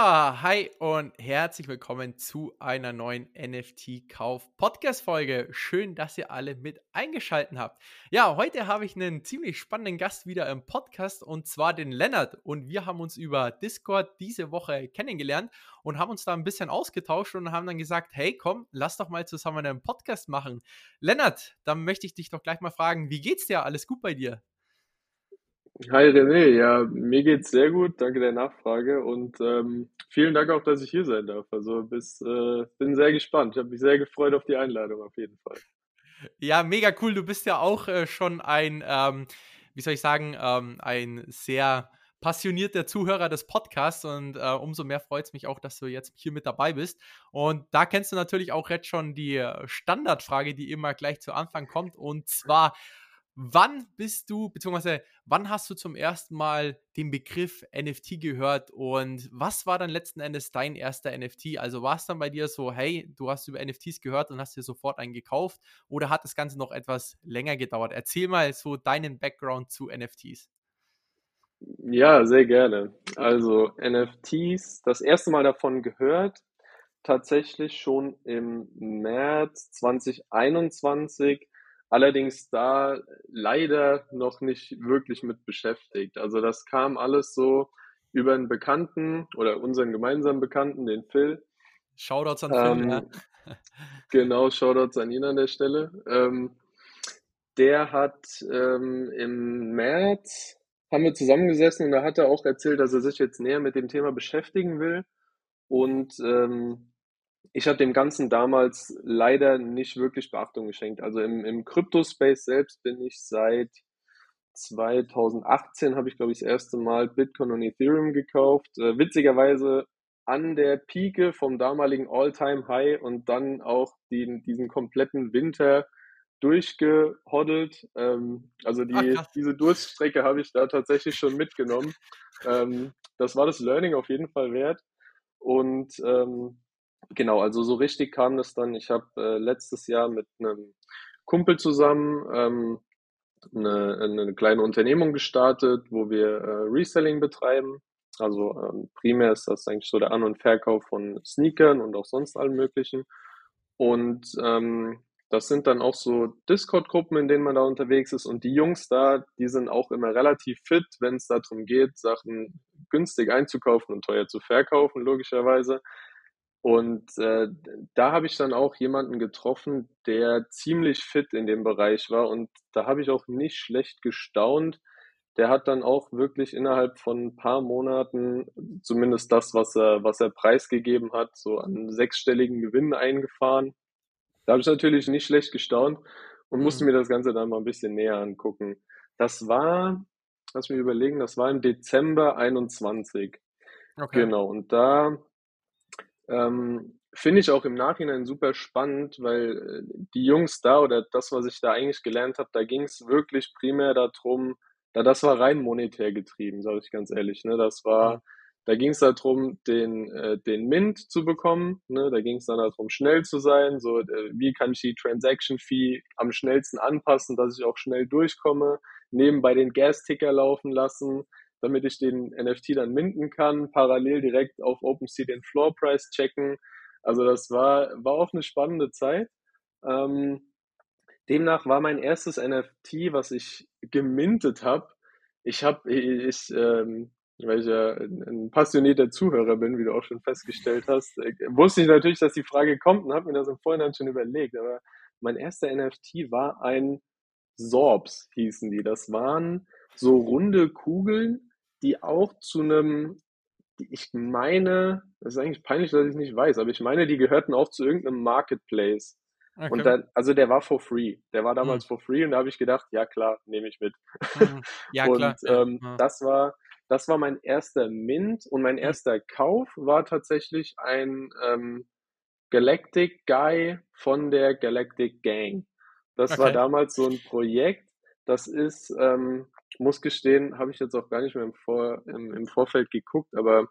So, hi und herzlich willkommen zu einer neuen NFT-Kauf-Podcast-Folge. Schön, dass ihr alle mit eingeschaltet habt. Ja, heute habe ich einen ziemlich spannenden Gast wieder im Podcast und zwar den Lennart. Und wir haben uns über Discord diese Woche kennengelernt und haben uns da ein bisschen ausgetauscht und haben dann gesagt: Hey, komm, lass doch mal zusammen einen Podcast machen. Lennart, dann möchte ich dich doch gleich mal fragen: Wie geht's dir? Alles gut bei dir? Hi René, ja, mir geht's sehr gut, danke der Nachfrage und ähm, vielen Dank auch, dass ich hier sein darf. Also bis, äh, bin sehr gespannt. Ich habe mich sehr gefreut auf die Einladung auf jeden Fall. Ja, mega cool. Du bist ja auch äh, schon ein, ähm, wie soll ich sagen, ähm, ein sehr passionierter Zuhörer des Podcasts und äh, umso mehr freut es mich auch, dass du jetzt hier mit dabei bist. Und da kennst du natürlich auch jetzt schon die äh, Standardfrage, die immer gleich zu Anfang kommt und zwar, Wann bist du, beziehungsweise wann hast du zum ersten Mal den Begriff NFT gehört und was war dann letzten Endes dein erster NFT? Also war es dann bei dir so, hey, du hast über NFTs gehört und hast dir sofort einen gekauft oder hat das Ganze noch etwas länger gedauert? Erzähl mal so deinen Background zu NFTs. Ja, sehr gerne. Also NFTs, das erste Mal davon gehört, tatsächlich schon im März 2021 allerdings da leider noch nicht wirklich mit beschäftigt. Also das kam alles so über einen Bekannten oder unseren gemeinsamen Bekannten, den Phil. Shoutouts an ähm, Phil, ja. Genau, Shoutouts an ihn an der Stelle. Ähm, der hat ähm, im März, haben wir zusammengesessen und da hat er auch erzählt, dass er sich jetzt näher mit dem Thema beschäftigen will. Und ähm, ich habe dem Ganzen damals leider nicht wirklich Beachtung geschenkt. Also im, im Crypto-Space selbst bin ich seit 2018 habe ich, glaube ich, das erste Mal Bitcoin und Ethereum gekauft. Äh, witzigerweise an der Pike vom damaligen All-Time-High und dann auch den, diesen kompletten Winter durchgehoddelt. Ähm, also die, Ach, diese Durststrecke habe ich da tatsächlich schon mitgenommen. Ähm, das war das Learning auf jeden Fall wert. Und ähm, Genau, also so richtig kam das dann. Ich habe äh, letztes Jahr mit einem Kumpel zusammen ähm, eine, eine kleine Unternehmung gestartet, wo wir äh, Reselling betreiben. Also ähm, primär ist das eigentlich so der An- und Verkauf von Sneakern und auch sonst allem Möglichen. Und ähm, das sind dann auch so Discord-Gruppen, in denen man da unterwegs ist. Und die Jungs da, die sind auch immer relativ fit, wenn es darum geht, Sachen günstig einzukaufen und teuer zu verkaufen, logischerweise. Und äh, da habe ich dann auch jemanden getroffen, der ziemlich fit in dem Bereich war. Und da habe ich auch nicht schlecht gestaunt. Der hat dann auch wirklich innerhalb von ein paar Monaten zumindest das, was er, was er preisgegeben hat, so an sechsstelligen Gewinn eingefahren. Da habe ich natürlich nicht schlecht gestaunt und musste mhm. mir das Ganze dann mal ein bisschen näher angucken. Das war, lass mich überlegen, das war im Dezember 21. Okay. Genau. Und da ähm, Finde ich auch im Nachhinein super spannend, weil äh, die Jungs da oder das, was ich da eigentlich gelernt habe, da ging es wirklich primär darum, da das war rein monetär getrieben, sage ich ganz ehrlich. Ne? Das war, da ging es darum, den, äh, den Mint zu bekommen. Ne? Da ging es dann darum, schnell zu sein. So, äh, wie kann ich die Transaction Fee am schnellsten anpassen, dass ich auch schnell durchkomme. Nebenbei den Gas-Ticker laufen lassen damit ich den NFT dann minden kann, parallel direkt auf OpenSea den Floor Price checken. Also das war, war auch eine spannende Zeit. Ähm, demnach war mein erstes NFT, was ich gemintet habe. Ich habe, ich, ähm, weil ich ja ein passionierter Zuhörer bin, wie du auch schon festgestellt hast, äh, wusste ich natürlich, dass die Frage kommt und habe mir das im Vorhinein schon überlegt. Aber mein erster NFT war ein Sorbs, hießen die. Das waren so runde Kugeln, die auch zu einem, ich meine, das ist eigentlich peinlich, dass ich es nicht weiß, aber ich meine, die gehörten auch zu irgendeinem Marketplace. Okay. Und dann, also der war for free. Der war damals hm. for free und da habe ich gedacht, ja klar, nehme ich mit. Hm. Ja, und klar. Ähm, ja. das war, das war mein erster Mint und mein hm. erster Kauf war tatsächlich ein ähm, Galactic Guy von der Galactic Gang. Das okay. war damals so ein Projekt. Das ist, ähm, muss gestehen, habe ich jetzt auch gar nicht mehr im, Vor, im, im Vorfeld geguckt, aber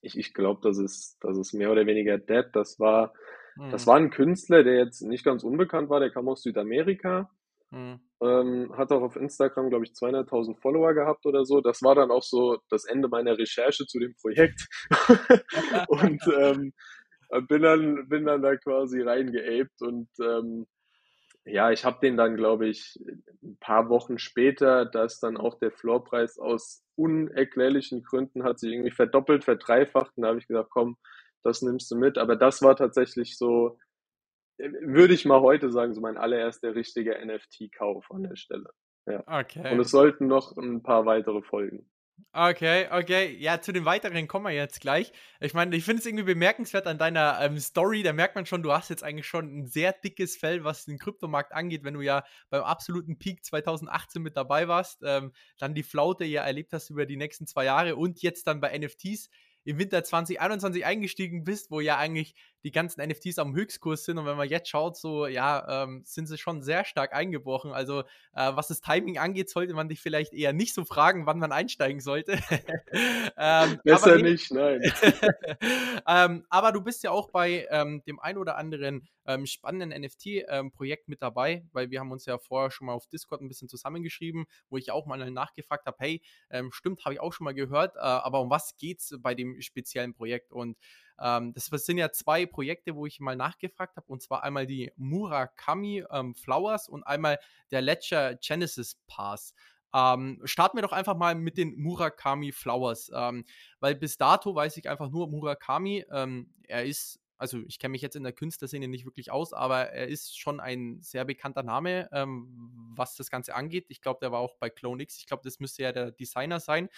ich, ich glaube, das ist, das ist mehr oder weniger dead. Das war, mhm. das war ein Künstler, der jetzt nicht ganz unbekannt war, der kam aus Südamerika Mhm. Ähm, hat auch auf Instagram, glaube ich, 200.000 Follower gehabt oder so. Das war dann auch so das Ende meiner Recherche zu dem Projekt. und ähm, bin, dann, bin dann da quasi reingeaped und ähm, ja, ich habe den dann, glaube ich, ein paar Wochen später, dass dann auch der Floorpreis aus unerklärlichen Gründen hat sich irgendwie verdoppelt, verdreifacht. Und da habe ich gesagt, komm, das nimmst du mit. Aber das war tatsächlich so, würde ich mal heute sagen, so mein allererster richtiger NFT-Kauf an der Stelle. Ja. Okay. Und es sollten noch ein paar weitere folgen. Okay, okay. Ja, zu den weiteren kommen wir jetzt gleich. Ich meine, ich finde es irgendwie bemerkenswert an deiner ähm, Story. Da merkt man schon, du hast jetzt eigentlich schon ein sehr dickes Fell, was den Kryptomarkt angeht, wenn du ja beim absoluten Peak 2018 mit dabei warst, ähm, dann die Flaute ja erlebt hast über die nächsten zwei Jahre und jetzt dann bei NFTs im Winter 2021 eingestiegen bist, wo ja eigentlich die ganzen NFTs am Höchstkurs sind und wenn man jetzt schaut, so ja, ähm, sind sie schon sehr stark eingebrochen. Also äh, was das Timing angeht, sollte man dich vielleicht eher nicht so fragen, wann man einsteigen sollte. ähm, Besser nicht, nein. ähm, aber du bist ja auch bei ähm, dem ein oder anderen ähm, spannenden NFT-Projekt ähm, mit dabei, weil wir haben uns ja vorher schon mal auf Discord ein bisschen zusammengeschrieben, wo ich auch mal nachgefragt habe, hey, stimmt, habe ich auch schon mal gehört, äh, aber um was geht es bei dem speziellen Projekt? Und ähm, das sind ja zwei Projekte, wo ich mal nachgefragt habe, und zwar einmal die Murakami ähm, Flowers und einmal der Ledger Genesis Pass. Ähm, starten wir doch einfach mal mit den Murakami Flowers, ähm, weil bis dato weiß ich einfach nur Murakami. Ähm, er ist also ich kenne mich jetzt in der Künstlerszene nicht wirklich aus, aber er ist schon ein sehr bekannter Name, ähm, was das Ganze angeht. Ich glaube, der war auch bei Clone X. Ich glaube, das müsste ja der Designer sein.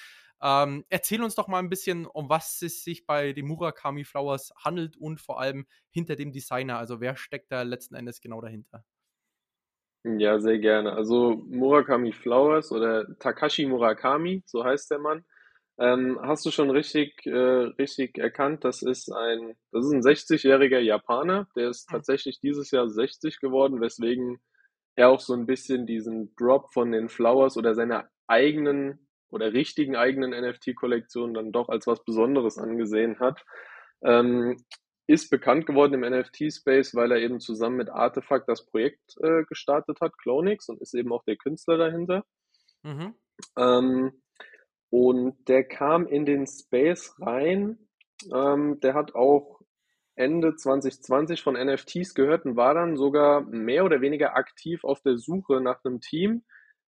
Ähm, erzähl uns doch mal ein bisschen, um was es sich bei den Murakami Flowers handelt und vor allem hinter dem Designer. Also wer steckt da letzten Endes genau dahinter? Ja, sehr gerne. Also Murakami Flowers oder Takashi Murakami, so heißt der Mann. Ähm, hast du schon richtig, äh, richtig erkannt, das ist ein, das ist ein 60-jähriger Japaner, der ist tatsächlich dieses Jahr 60 geworden, weswegen er auch so ein bisschen diesen Drop von den Flowers oder seiner eigenen oder richtigen eigenen NFT-Kollektion dann doch als was Besonderes angesehen hat. Ähm, ist bekannt geworden im NFT-Space, weil er eben zusammen mit Artefakt das Projekt äh, gestartet hat, Clonix, und ist eben auch der Künstler dahinter. Mhm. Ähm, und der kam in den Space rein. Ähm, der hat auch Ende 2020 von NFTs gehört und war dann sogar mehr oder weniger aktiv auf der Suche nach einem Team,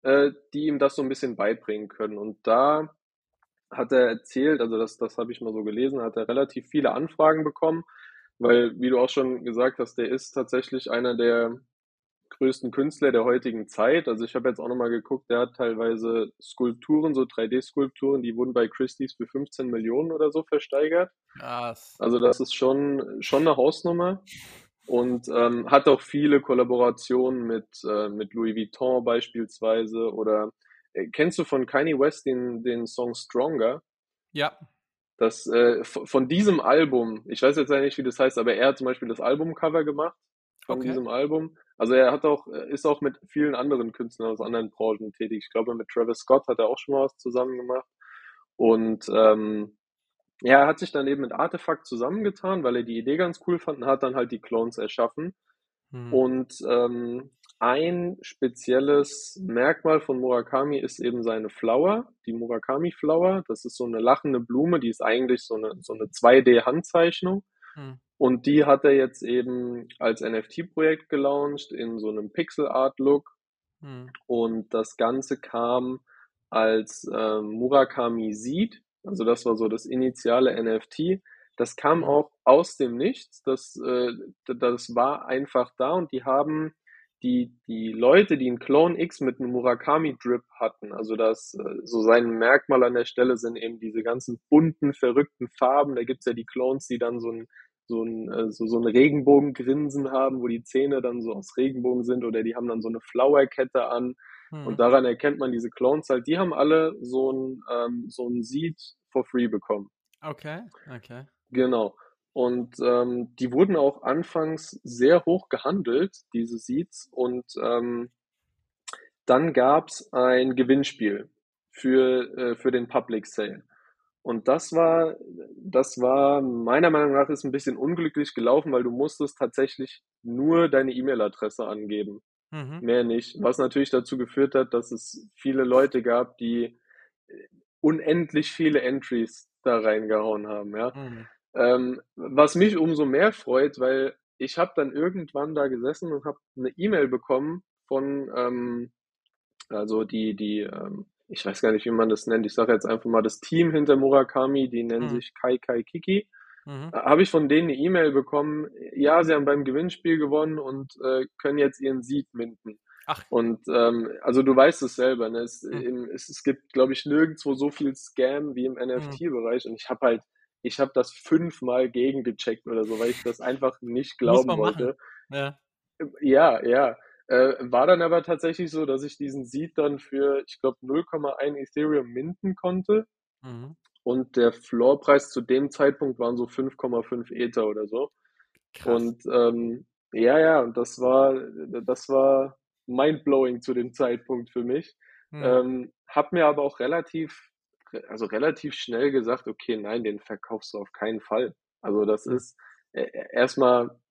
äh, die ihm das so ein bisschen beibringen können. Und da hat er erzählt, also das, das habe ich mal so gelesen, hat er relativ viele Anfragen bekommen, weil, wie du auch schon gesagt hast, der ist tatsächlich einer der größten Künstler der heutigen Zeit. Also ich habe jetzt auch nochmal geguckt, der hat teilweise Skulpturen, so 3D-Skulpturen, die wurden bei Christie's für 15 Millionen oder so versteigert. Krass. Also das ist schon, schon eine Hausnummer und ähm, hat auch viele Kollaborationen mit, äh, mit Louis Vuitton beispielsweise oder äh, kennst du von Kanye West den, den Song Stronger? Ja. Das, äh, von diesem Album, ich weiß jetzt nicht, wie das heißt, aber er hat zum Beispiel das Albumcover gemacht von okay. diesem Album. Also er hat auch, ist auch mit vielen anderen Künstlern aus anderen Branchen tätig. Ich glaube, mit Travis Scott hat er auch schon mal was zusammen gemacht. Und ähm, ja, er hat sich dann eben mit Artefakt zusammengetan, weil er die Idee ganz cool fand und hat dann halt die Clones erschaffen. Hm. Und ähm, ein spezielles Merkmal von Murakami ist eben seine Flower, die Murakami Flower. Das ist so eine lachende Blume, die ist eigentlich so eine, so eine 2D-Handzeichnung. Hm. Und die hat er jetzt eben als NFT-Projekt gelauncht in so einem Pixel-Art-Look. Hm. Und das Ganze kam als äh, Murakami Seed. Also das war so das initiale NFT. Das kam auch aus dem Nichts. Das, äh, das war einfach da und die haben die, die Leute, die einen Clone X mit einem Murakami Drip hatten, also das, äh, so sein Merkmal an der Stelle sind eben diese ganzen bunten, verrückten Farben. Da gibt's ja die Clones, die dann so ein, so ein, äh, so, so ein Regenbogengrinsen haben, wo die Zähne dann so aus Regenbogen sind oder die haben dann so eine Flowerkette an. Hm. Und daran erkennt man diese Clones halt, die haben alle so ein, ähm, so ein Seed for free bekommen. Okay, okay. Genau. Und ähm, die wurden auch anfangs sehr hoch gehandelt, diese Seeds. Und ähm, dann gab es ein Gewinnspiel für, äh, für den Public Sale. Und das war, das war meiner Meinung nach ist ein bisschen unglücklich gelaufen, weil du musstest tatsächlich nur deine E-Mail-Adresse angeben. Mhm. Mehr nicht. Was natürlich dazu geführt hat, dass es viele Leute gab, die unendlich viele Entries da reingehauen haben, ja. Mhm. Ähm, was mich umso mehr freut, weil ich habe dann irgendwann da gesessen und habe eine E-Mail bekommen von, ähm, also die, die, ähm, ich weiß gar nicht, wie man das nennt. Ich sage jetzt einfach mal das Team hinter Murakami, die nennen mhm. sich Kai Kai Kiki. Mhm. Habe ich von denen eine E-Mail bekommen, ja, sie haben beim Gewinnspiel gewonnen und äh, können jetzt ihren Sieg minden. Ach. Und ähm, also du weißt es selber, ne? es, mhm. es, es gibt, glaube ich, nirgendwo so viel Scam wie im NFT-Bereich. Und ich habe halt, ich habe das fünfmal gegengecheckt oder so, weil ich das einfach nicht glauben wollte. Ja. ja, ja. Äh, war dann aber tatsächlich so, dass ich diesen Seed dann für, ich glaube, 0,1 Ethereum minden konnte. Mhm. Und der Floorpreis zu dem Zeitpunkt waren so 5,5 Ether oder so. Krass. Und ähm, ja, ja, und das war, das war mindblowing zu dem Zeitpunkt für mich. Mhm. Ähm, hab mir aber auch relativ, also relativ schnell gesagt, okay, nein, den verkaufst du auf keinen Fall. Also das ist äh, erstmal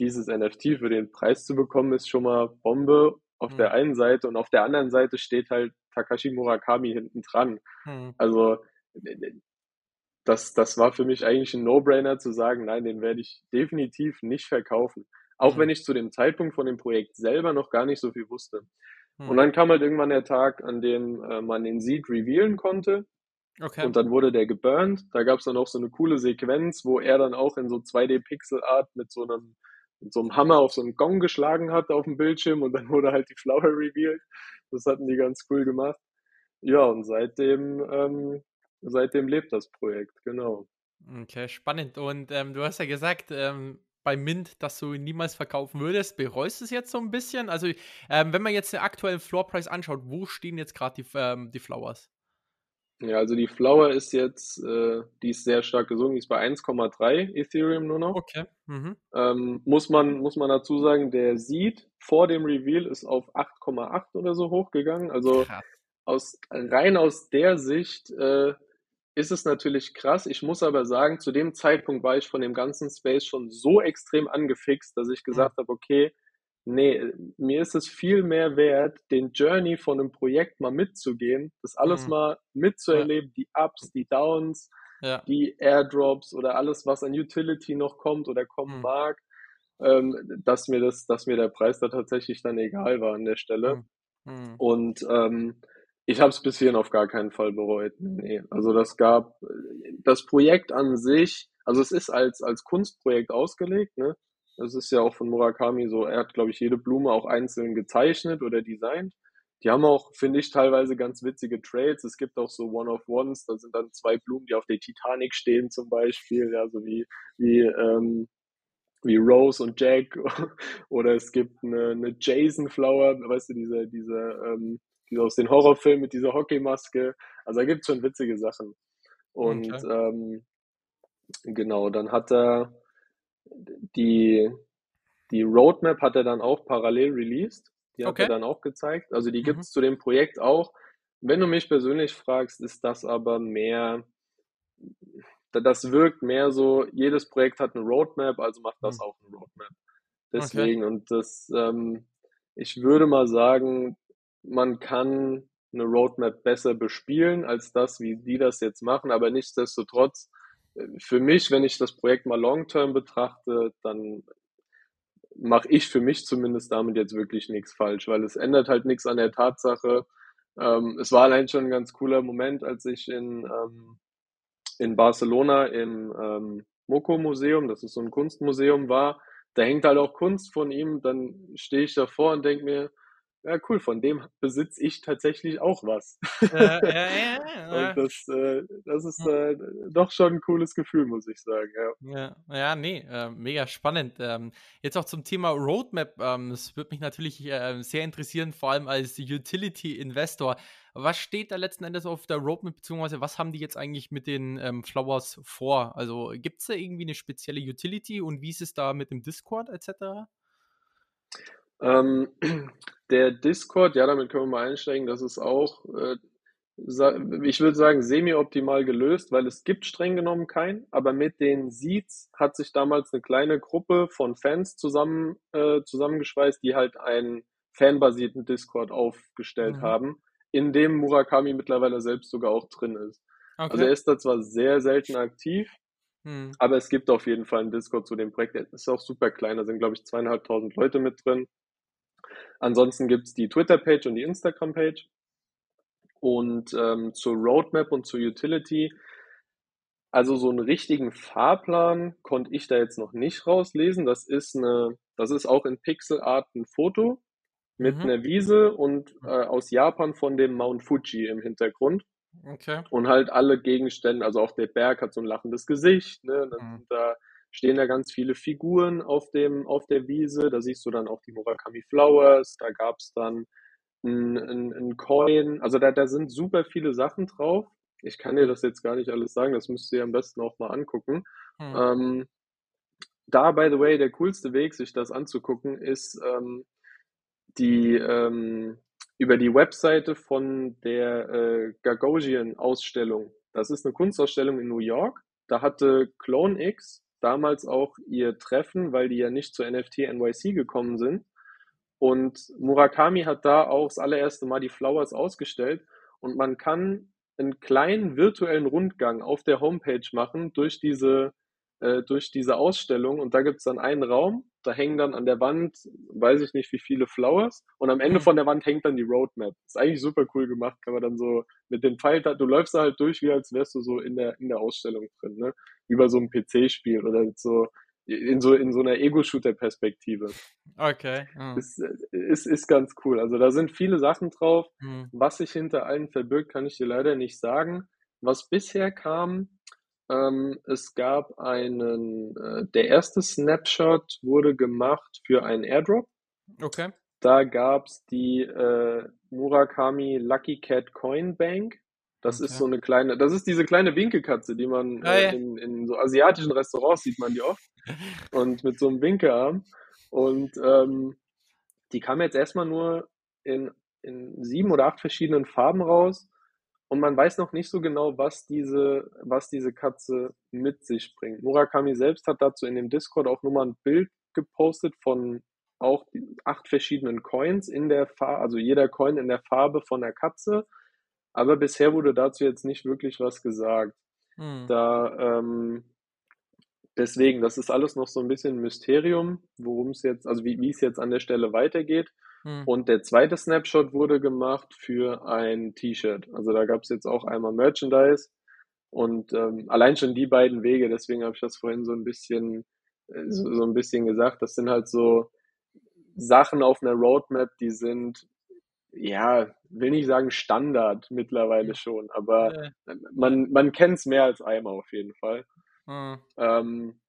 dieses NFT für den Preis zu bekommen, ist schon mal Bombe auf mhm. der einen Seite und auf der anderen Seite steht halt Takashi Murakami hinten dran. Mhm. Also das, das war für mich eigentlich ein No-Brainer zu sagen, nein, den werde ich definitiv nicht verkaufen. Auch mhm. wenn ich zu dem Zeitpunkt von dem Projekt selber noch gar nicht so viel wusste. Und dann kam halt irgendwann der Tag, an dem äh, man den Seed revealen konnte. Okay. Und dann wurde der geburnt. Da gab es dann auch so eine coole Sequenz, wo er dann auch in so 2D-Pixel-Art mit so einem mit so einem Hammer auf so einen Gong geschlagen hat auf dem Bildschirm und dann wurde halt die Flower revealed. Das hatten die ganz cool gemacht. Ja, und seitdem, ähm, seitdem lebt das Projekt, genau. Okay, spannend. Und ähm, du hast ja gesagt, ähm, bei Mint, dass du ihn niemals verkaufen würdest. Bereust du es jetzt so ein bisschen? Also, ähm, wenn man jetzt den aktuellen Floorpreis anschaut, wo stehen jetzt gerade die, ähm, die Flowers? Ja, also die Flower ist jetzt, äh, die ist sehr stark gesunken, die ist bei 1,3 Ethereum nur noch. Okay. Mhm. Ähm, muss, man, muss man dazu sagen, der Seed vor dem Reveal ist auf 8,8 oder so hochgegangen. Also aus, rein aus der Sicht äh, ist es natürlich krass. Ich muss aber sagen, zu dem Zeitpunkt war ich von dem ganzen Space schon so extrem angefixt, dass ich gesagt mhm. habe, okay, nee, mir ist es viel mehr wert, den Journey von einem Projekt mal mitzugehen, das alles mhm. mal mitzuerleben, ja. die Ups, die Downs, ja. die Airdrops oder alles, was an Utility noch kommt oder kommen mhm. mag, ähm, dass mir das, dass mir der Preis da tatsächlich dann egal war an der Stelle. Mhm. mhm. Und ähm, ich habe es bis hierhin auf gar keinen Fall bereut. Nee. Also das gab das Projekt an sich, also es ist als, als Kunstprojekt ausgelegt, ne? Das ist ja auch von Murakami so, er hat, glaube ich, jede Blume auch einzeln gezeichnet oder designt. Die haben auch, finde ich, teilweise ganz witzige Trades. Es gibt auch so One-of-Ones, da sind dann zwei Blumen, die auf der Titanic stehen zum Beispiel, ja, so wie, wie, ähm, wie Rose und Jack. Oder es gibt eine, eine Jason Flower, weißt du, diese, diese ähm, die aus den Horrorfilmen mit dieser Hockeymaske. Also da gibt es schon witzige Sachen. Und okay. ähm, genau, dann hat er die, die Roadmap hat er dann auch parallel released. Die hat okay. er dann auch gezeigt. Also die gibt es mhm. zu dem Projekt auch. Wenn du mich persönlich fragst, ist das aber mehr, das wirkt mehr so, jedes Projekt hat eine Roadmap, also macht das mhm. auch eine Roadmap. Deswegen, okay. und das, ähm, ich würde mal sagen, man kann eine Roadmap besser bespielen als das, wie die das jetzt machen. Aber nichtsdestotrotz, für mich, wenn ich das Projekt mal long-term betrachte, dann mache ich für mich zumindest damit jetzt wirklich nichts falsch, weil es ändert halt nichts an der Tatsache. Ähm, es war allein schon ein ganz cooler Moment, als ich in, ähm, in Barcelona im ähm, Moko-Museum, das ist so ein Kunstmuseum, war. Da hängt halt auch Kunst von ihm. Dann stehe ich davor und denke mir, ja, cool, von dem besitze ich tatsächlich auch was. Ja, ja, ja, Und das, äh, das ist äh, doch schon ein cooles Gefühl, muss ich sagen. Ja, ja, ja nee, äh, mega spannend. Ähm, jetzt auch zum Thema Roadmap. Ähm, das würde mich natürlich äh, sehr interessieren, vor allem als Utility-Investor. Was steht da letzten Endes auf der Roadmap, beziehungsweise was haben die jetzt eigentlich mit den ähm, Flowers vor? Also gibt es da irgendwie eine spezielle Utility und wie ist es da mit dem Discord etc.? Ähm, der Discord, ja, damit können wir mal einsteigen, das ist auch, äh, ich würde sagen, semi-optimal gelöst, weil es gibt streng genommen keinen, aber mit den Seeds hat sich damals eine kleine Gruppe von Fans zusammen, äh, zusammengeschweißt, die halt ein fanbasierten Discord aufgestellt mhm. haben, in dem Murakami mittlerweile selbst sogar auch drin ist. Okay. Also er ist da zwar sehr selten aktiv, mhm. aber es gibt auf jeden Fall einen Discord zu dem Projekt. Der ist auch super klein, da sind, glaube ich, zweieinhalbtausend Leute mit drin. Ansonsten gibt es die Twitter-Page und die Instagram-Page. Und ähm, zur Roadmap und zur Utility also so einen richtigen Fahrplan konnte ich da jetzt noch nicht rauslesen. Das ist eine, das ist auch in Pixelart ein Foto mit mhm. einer Wiese und äh, aus Japan von dem Mount Fuji im Hintergrund. Okay. Und halt alle Gegenstände, also auch der Berg hat so ein lachendes Gesicht, ne? Mhm. Da stehen da ganz viele Figuren auf dem, auf der Wiese. Da siehst du dann auch die Murakami Flowers, da gab es dann ein, ein, ein Coin, also da, da sind super viele Sachen drauf. Ich kann dir das jetzt gar nicht alles sagen, das müsst ihr am besten auch mal angucken. Hm. Ähm, da, by the way, der coolste Weg, sich das anzugucken, ist ähm, die ähm, über die Webseite von der äh, Gagosian-Ausstellung. Das ist eine Kunstausstellung in New York. Da hatte CloneX damals auch ihr Treffen, weil die ja nicht zur NFT NYC gekommen sind. Und Murakami hat da auch das allererste Mal die Flowers ausgestellt. Und man kann einen kleinen virtuellen Rundgang auf der Homepage machen durch diese, äh, durch diese Ausstellung. Und da gibt es dann einen Raum, da hängen dann an der Wand, weiß ich nicht wie viele Flowers. Und am Ende mhm. von der Wand hängt dann die Roadmap. Ist eigentlich super cool gemacht, kann man dann so mit den Pfeil, du läufst da halt durch, wie als wärst du so in der, in der Ausstellung drin, ne? Bei so einem PC-Spiel oder so in so, in so einer Ego-Shooter-Perspektive. Okay. Ja. Ist, ist, ist ganz cool. Also da sind viele Sachen drauf. Mhm. Was sich hinter allen verbirgt, kann ich dir leider nicht sagen. Was bisher kam, ähm, es gab einen, äh, der erste Snapshot wurde gemacht für einen Airdrop. Okay. Da gab es die äh, Murakami Lucky Cat Coin Bank. Das okay. ist so eine kleine, das ist diese kleine Winkelkatze, die man ah, äh, ja. in, in so asiatischen Restaurants sieht man die oft. Und mit so einem Winkelarm. Und ähm, die kam jetzt erstmal nur in, in sieben oder acht verschiedenen Farben raus. Und man weiß noch nicht so genau, was diese, was diese Katze mit sich bringt. Murakami selbst hat dazu in dem Discord auch nur mal ein Bild gepostet von auch acht verschiedenen Coins in der Farbe, also jeder Coin in der Farbe von der Katze. Aber bisher wurde dazu jetzt nicht wirklich was gesagt. Hm. Da, ähm, deswegen, das ist alles noch so ein bisschen ein Mysterium, worum es jetzt, also wie, wie es jetzt an der Stelle weitergeht. Hm. Und der zweite Snapshot wurde gemacht für ein T-Shirt. Also da gab es jetzt auch einmal Merchandise. Und ähm, allein schon die beiden Wege, deswegen habe ich das vorhin so ein bisschen, äh, so, so ein bisschen gesagt, das sind halt so Sachen auf einer Roadmap, die sind ja, will nicht sagen Standard mittlerweile schon, aber man, man kennt es mehr als einmal auf jeden Fall. Mhm. Ähm,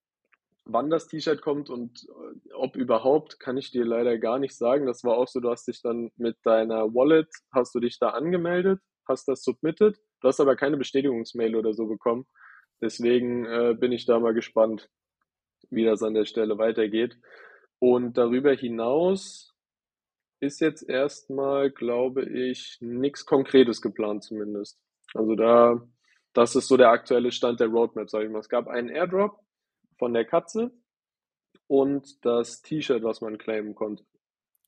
wann das T-Shirt kommt und äh, ob überhaupt, kann ich dir leider gar nicht sagen. Das war auch so, du hast dich dann mit deiner Wallet, hast du dich da angemeldet, hast das submitted, du hast aber keine Bestätigungsmail oder so bekommen. Deswegen äh, bin ich da mal gespannt, wie das an der Stelle weitergeht. Und darüber hinaus ist jetzt erstmal, glaube ich, nichts Konkretes geplant zumindest. Also da, das ist so der aktuelle Stand der Roadmap, sage ich mal. Es gab einen Airdrop von der Katze und das T-Shirt, was man claimen konnte.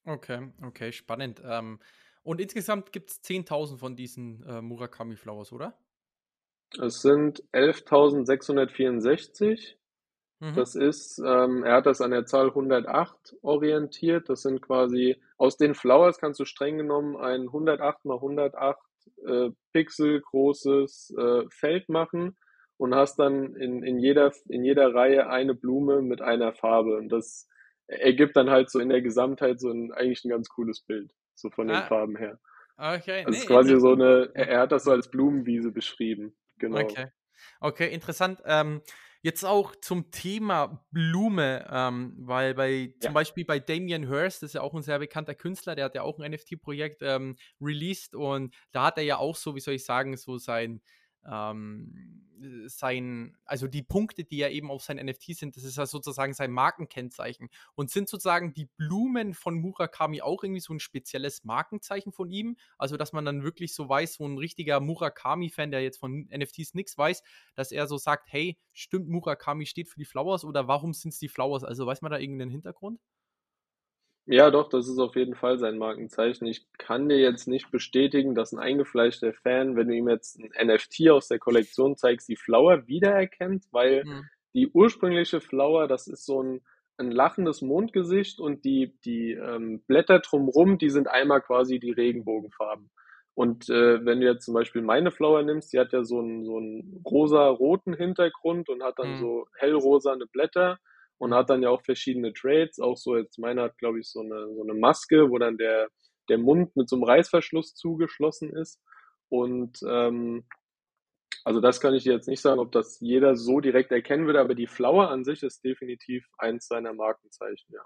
Okay, okay, spannend. Ähm, und insgesamt gibt es 10.000 von diesen äh, Murakami Flowers, oder? Es sind 11.664 Mhm. Das ist, ähm, er hat das an der Zahl 108 orientiert. Das sind quasi, aus den Flowers kannst du streng genommen ein 108 mal 108 äh, Pixel großes äh, Feld machen und hast dann in, in, jeder, in jeder Reihe eine Blume mit einer Farbe. Und das ergibt dann halt so in der Gesamtheit so ein, eigentlich ein ganz cooles Bild, so von den ah. Farben her. Okay. Also nee, quasi so eine, er hat das so als Blumenwiese beschrieben. Genau. Okay. Okay, interessant. Ähm, Jetzt auch zum Thema Blume, ähm, weil bei ja. zum Beispiel bei Damien Hirst, das ist ja auch ein sehr bekannter Künstler, der hat ja auch ein NFT-Projekt ähm, released und da hat er ja auch so, wie soll ich sagen, so sein ähm, sein, also die Punkte, die ja eben auf sein NFT sind, das ist ja sozusagen sein Markenkennzeichen. Und sind sozusagen die Blumen von Murakami auch irgendwie so ein spezielles Markenzeichen von ihm? Also, dass man dann wirklich so weiß, so ein richtiger Murakami-Fan, der jetzt von NFTs nichts weiß, dass er so sagt, hey, stimmt, Murakami steht für die Flowers oder warum sind es die Flowers? Also, weiß man da irgendeinen Hintergrund? Ja, doch, das ist auf jeden Fall sein Markenzeichen. Ich kann dir jetzt nicht bestätigen, dass ein eingefleischter Fan, wenn du ihm jetzt ein NFT aus der Kollektion zeigst, die Flower wiedererkennt, weil Mhm. die ursprüngliche Flower, das ist so ein, ein lachendes Mondgesicht und die, die ähm, Blätter drumrum, die sind einmal quasi die Regenbogenfarben. Und äh, wenn du jetzt zum Beispiel meine Flower nimmst, die hat ja so einen, so einen rosa-roten Hintergrund und hat dann Mhm. so hellrosane Blätter und hat dann ja auch verschiedene Trades. Auch so jetzt meine hat, glaube ich, so eine, so eine Maske, wo dann der, der Mund mit so einem Reißverschluss zugeschlossen ist. Und ähm, also das kann ich jetzt nicht sagen, ob das jeder so direkt erkennen würde, aber die Flower an sich ist definitiv eins seiner Markenzeichen, ja.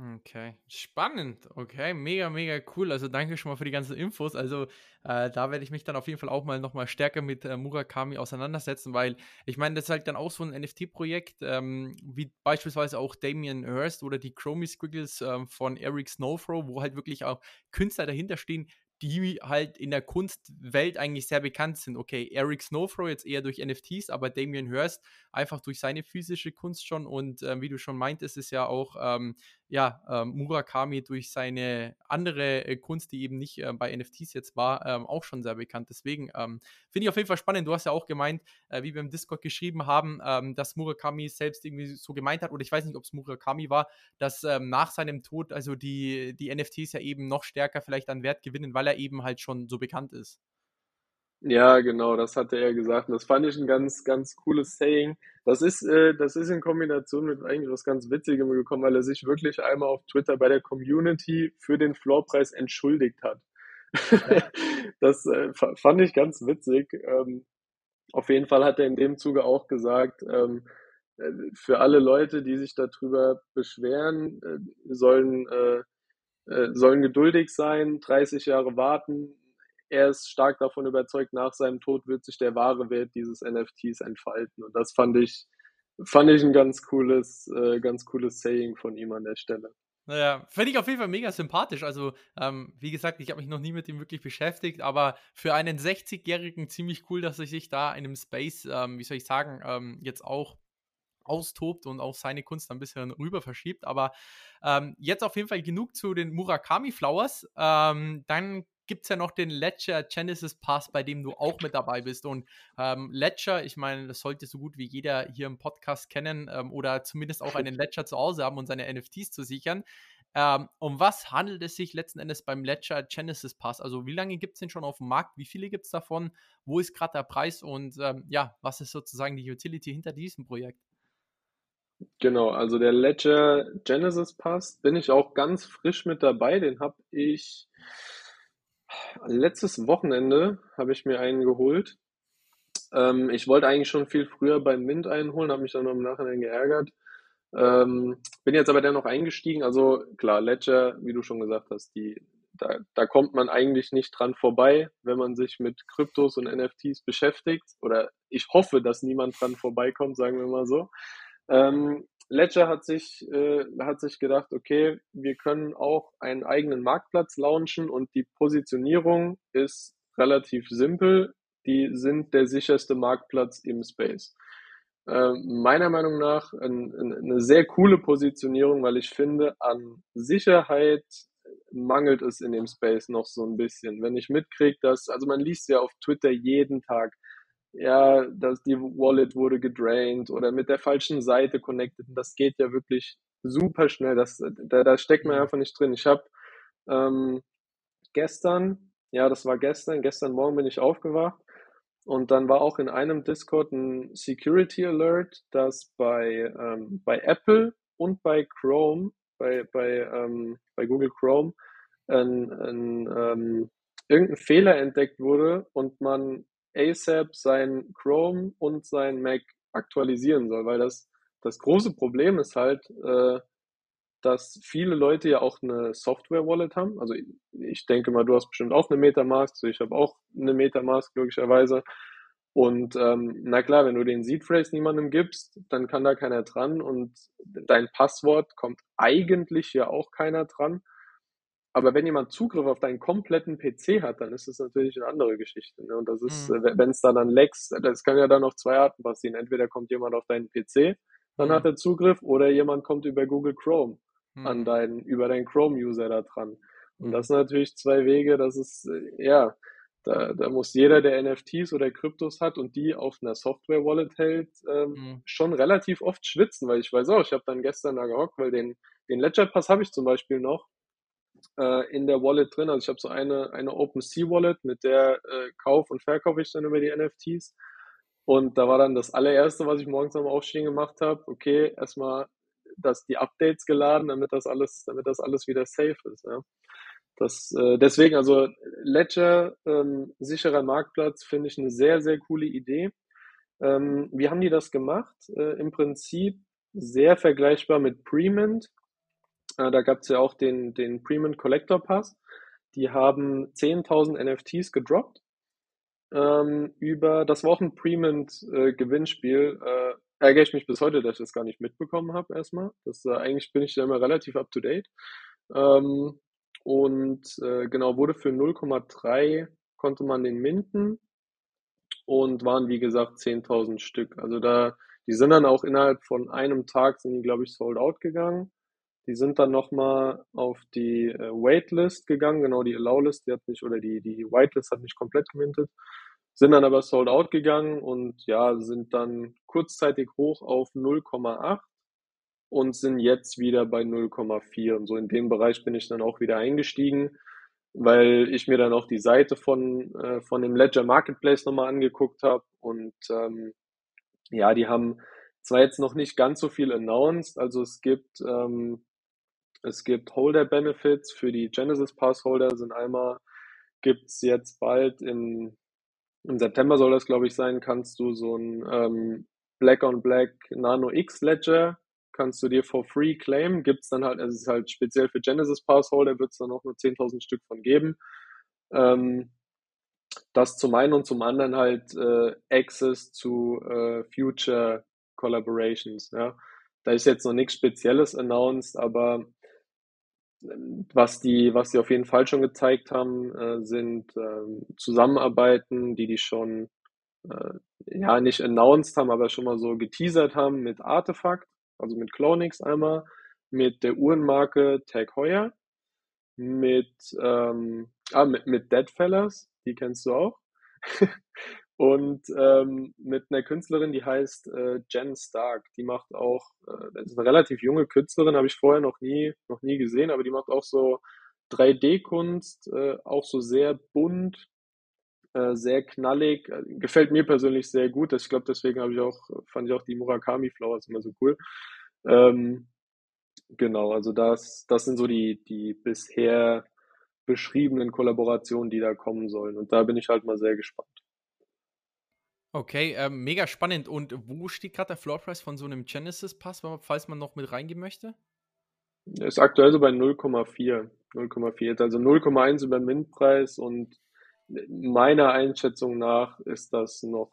Okay, spannend. Okay, mega, mega cool. Also danke schon mal für die ganzen Infos. Also äh, da werde ich mich dann auf jeden Fall auch mal noch mal stärker mit äh, Murakami auseinandersetzen, weil ich meine, das ist halt dann auch so ein NFT-Projekt, ähm, wie beispielsweise auch Damien Hirst oder die Chromie Squiggles ähm, von Eric Snowthrow, wo halt wirklich auch Künstler dahinter stehen, die halt in der Kunstwelt eigentlich sehr bekannt sind. Okay, Eric Snowthrow jetzt eher durch NFTs, aber Damien Hirst einfach durch seine physische Kunst schon und ähm, wie du schon meintest, ist ja auch ähm, ja, ähm, Murakami durch seine andere äh, Kunst, die eben nicht äh, bei NFTs jetzt war, ähm, auch schon sehr bekannt. Deswegen ähm, finde ich auf jeden Fall spannend. Du hast ja auch gemeint, äh, wie wir im Discord geschrieben haben, ähm, dass Murakami selbst irgendwie so gemeint hat, oder ich weiß nicht, ob es Murakami war, dass ähm, nach seinem Tod also die, die NFTs ja eben noch stärker vielleicht an Wert gewinnen, weil er eben halt schon so bekannt ist. Ja, genau, das hatte er gesagt. Und das fand ich ein ganz, ganz cooles Saying. Das ist, äh, das ist in Kombination mit eigentlich was ganz Witzigem gekommen, weil er sich wirklich einmal auf Twitter bei der Community für den Floorpreis entschuldigt hat. Ja. Das äh, fa- fand ich ganz witzig. Ähm, auf jeden Fall hat er in dem Zuge auch gesagt, ähm, äh, für alle Leute, die sich darüber beschweren, äh, sollen, äh, äh, sollen geduldig sein, 30 Jahre warten. Er ist stark davon überzeugt, nach seinem Tod wird sich der wahre Wert dieses NFTs entfalten. Und das fand ich, fand ich ein ganz cooles, äh, ganz cooles Saying von ihm an der Stelle. Naja, finde ich auf jeden Fall mega sympathisch. Also, ähm, wie gesagt, ich habe mich noch nie mit ihm wirklich beschäftigt, aber für einen 60-Jährigen ziemlich cool, dass er sich da in einem Space, ähm, wie soll ich sagen, ähm, jetzt auch austobt und auch seine Kunst ein bisschen rüber verschiebt. Aber ähm, jetzt auf jeden Fall genug zu den Murakami Flowers. Ähm, dann gibt es ja noch den Ledger Genesis Pass, bei dem du auch mit dabei bist. Und ähm, Ledger, ich meine, das sollte so gut wie jeder hier im Podcast kennen ähm, oder zumindest auch einen Ledger zu Hause haben und seine NFTs zu sichern. Ähm, um was handelt es sich letzten Endes beim Ledger Genesis Pass? Also wie lange gibt es den schon auf dem Markt? Wie viele gibt es davon? Wo ist gerade der Preis? Und ähm, ja, was ist sozusagen die Utility hinter diesem Projekt? Genau, also der Ledger Genesis Pass bin ich auch ganz frisch mit dabei. Den habe ich letztes Wochenende habe ich mir einen geholt. Ähm, ich wollte eigentlich schon viel früher beim Mint einholen, habe mich dann noch im Nachhinein geärgert. Ähm, bin jetzt aber dennoch eingestiegen. Also klar, Ledger, wie du schon gesagt hast, die, da, da kommt man eigentlich nicht dran vorbei, wenn man sich mit Kryptos und NFTs beschäftigt. Oder ich hoffe, dass niemand dran vorbeikommt, sagen wir mal so. Ähm, Ledger hat sich, äh, hat sich gedacht, okay, wir können auch einen eigenen Marktplatz launchen und die Positionierung ist relativ simpel. Die sind der sicherste Marktplatz im Space. Äh, meiner Meinung nach ein, ein, eine sehr coole Positionierung, weil ich finde, an Sicherheit mangelt es in dem Space noch so ein bisschen. Wenn ich mitkriege, dass, also man liest ja auf Twitter jeden Tag, ja, dass die Wallet wurde gedraint oder mit der falschen Seite connected. Das geht ja wirklich super schnell. Das, da, da steckt man einfach nicht drin. Ich habe ähm, gestern, ja, das war gestern, gestern Morgen bin ich aufgewacht und dann war auch in einem Discord ein Security Alert, dass bei, ähm, bei Apple und bei Chrome, bei, bei, ähm, bei Google Chrome, ein, ein, ähm, irgendein Fehler entdeckt wurde und man ASAP sein Chrome und sein Mac aktualisieren soll, weil das, das große Problem ist halt, äh, dass viele Leute ja auch eine Software-Wallet haben. Also ich denke mal, du hast bestimmt auch eine Metamask, so ich habe auch eine Metamask logischerweise. Und ähm, na klar, wenn du den Seed Phrase niemandem gibst, dann kann da keiner dran und dein Passwort kommt eigentlich ja auch keiner dran. Aber wenn jemand Zugriff auf deinen kompletten PC hat, dann ist das natürlich eine andere Geschichte. Ne? Und das ist, Mhm. wenn es da dann Lecks, das kann ja dann auf zwei Arten passieren. Entweder kommt jemand auf deinen PC, dann Mhm. hat er Zugriff, oder jemand kommt über Google Chrome. an deinen, über deinen Chrome-User da dran. Und das sind natürlich zwei Wege, das ist, äh, ja, da, da muss jeder, der NFTs oder Kryptos hat und die auf einer Software-Wallet hält, ähm, mhm. schon relativ oft schwitzen, weil ich weiß auch, ich habe dann gestern da gehockt, weil den, den Ledger-Pass habe ich zum Beispiel noch äh, in der Wallet drin. Also ich habe so eine, eine OpenSea-Wallet, mit der äh, kauf und verkaufe ich dann über die NFTs. Und da war dann das allererste, was ich morgens am Aufstehen gemacht habe, okay, erstmal dass die Updates geladen, damit das alles, damit das alles wieder safe ist. Ja. Das, äh, deswegen, also Ledger, ähm, sicherer Marktplatz, finde ich eine sehr, sehr coole Idee. Ähm, wie haben die das gemacht? Äh, Im Prinzip sehr vergleichbar mit Premint. Da gab es ja auch den, den Premint Collector Pass. Die haben 10.000 NFTs gedroppt. Ähm, über, das war auch ein Premint äh. Äh, ärgere ich mich bis heute, dass ich das gar nicht mitbekommen habe erstmal. Das, äh, eigentlich bin ich da immer relativ up to date. Ähm, und äh, genau, wurde für 0,3 konnte man den minden und waren wie gesagt 10.000 Stück. Also da, die sind dann auch innerhalb von einem Tag sind die, glaube ich, sold out gegangen. Die sind dann nochmal auf die äh, Waitlist gegangen, genau die Allow-List, die hat nicht, oder die, die Whitelist hat nicht komplett gemintet, sind dann aber sold out gegangen und ja, sind dann kurzzeitig hoch auf 0,8 und sind jetzt wieder bei 0,4. Und so in dem Bereich bin ich dann auch wieder eingestiegen, weil ich mir dann auch die Seite von, äh, von dem Ledger Marketplace nochmal angeguckt habe. Und ähm, ja, die haben zwar jetzt noch nicht ganz so viel announced, also es gibt, ähm, es gibt Holder Benefits für die Genesis Pass Holder, sind einmal, gibt's jetzt bald im, im September soll das, glaube ich, sein, kannst du so ein ähm, Black on Black Nano X Ledger kannst du dir for free claimen. Gibt es dann halt, also es ist halt speziell für Genesis Passholder, wird es dann auch nur 10.000 Stück von geben. Ähm, das zum einen und zum anderen halt äh, Access zu äh, Future Collaborations. Ja. Da ist jetzt noch nichts Spezielles announced, aber was die, was die auf jeden Fall schon gezeigt haben, äh, sind ähm, Zusammenarbeiten, die die schon äh, ja nicht announced haben, aber schon mal so geteasert haben mit Artefakt also mit Clonix einmal, mit der Uhrenmarke Tag Heuer, mit, ähm, ah, mit, mit Deadfellas, die kennst du auch. und ähm, mit einer Künstlerin, die heißt äh, Jen Stark. Die macht auch, äh, das ist eine relativ junge Künstlerin, habe ich vorher noch nie, noch nie gesehen, aber die macht auch so 3D-Kunst, äh, auch so sehr bunt, äh, sehr knallig. Äh, gefällt mir persönlich sehr gut. Ich glaube, deswegen habe ich auch, fand ich auch die Murakami Flowers immer so cool. Ähm, genau, also das, das sind so die, die bisher beschriebenen Kollaborationen, die da kommen sollen. Und da bin ich halt mal sehr gespannt. Okay, ähm, mega spannend. Und wo steht gerade der Floorprice von so einem Genesis Pass, falls man noch mit reingehen möchte? Ist aktuell so bei 0,4. 0,4. Also 0,1 über Mintpreis und meiner Einschätzung nach ist das noch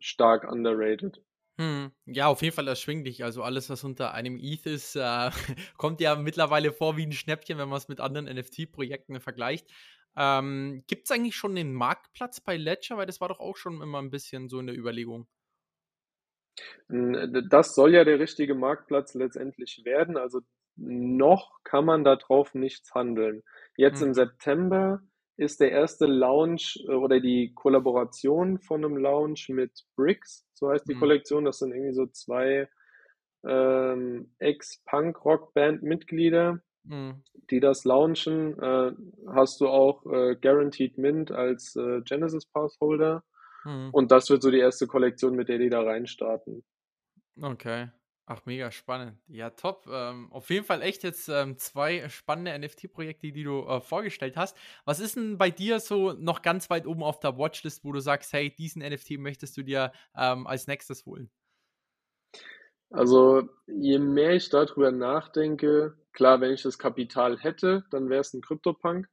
stark underrated. Hm, ja, auf jeden Fall erschwinglich. Also alles, was unter einem ETH ist, äh, kommt ja mittlerweile vor wie ein Schnäppchen, wenn man es mit anderen NFT-Projekten vergleicht. Ähm, Gibt es eigentlich schon den Marktplatz bei Ledger? Weil das war doch auch schon immer ein bisschen so in der Überlegung. Das soll ja der richtige Marktplatz letztendlich werden. Also noch kann man darauf nichts handeln. Jetzt hm. im September ist der erste Launch äh, oder die Kollaboration von einem Launch mit Bricks, so heißt die mhm. Kollektion. Das sind irgendwie so zwei ähm, Ex-Punk-Rock-Band-Mitglieder, mhm. die das launchen. Äh, hast du auch äh, Guaranteed Mint als äh, Genesis Passholder. Mhm. Und das wird so die erste Kollektion, mit der die da reinstarten. Okay. Ach, mega spannend. Ja, top. Ähm, auf jeden Fall echt jetzt ähm, zwei spannende NFT-Projekte, die du äh, vorgestellt hast. Was ist denn bei dir so noch ganz weit oben auf der Watchlist, wo du sagst, hey, diesen NFT möchtest du dir ähm, als nächstes holen? Also, je mehr ich darüber nachdenke, klar, wenn ich das Kapital hätte, dann wäre es ein CryptoPunk,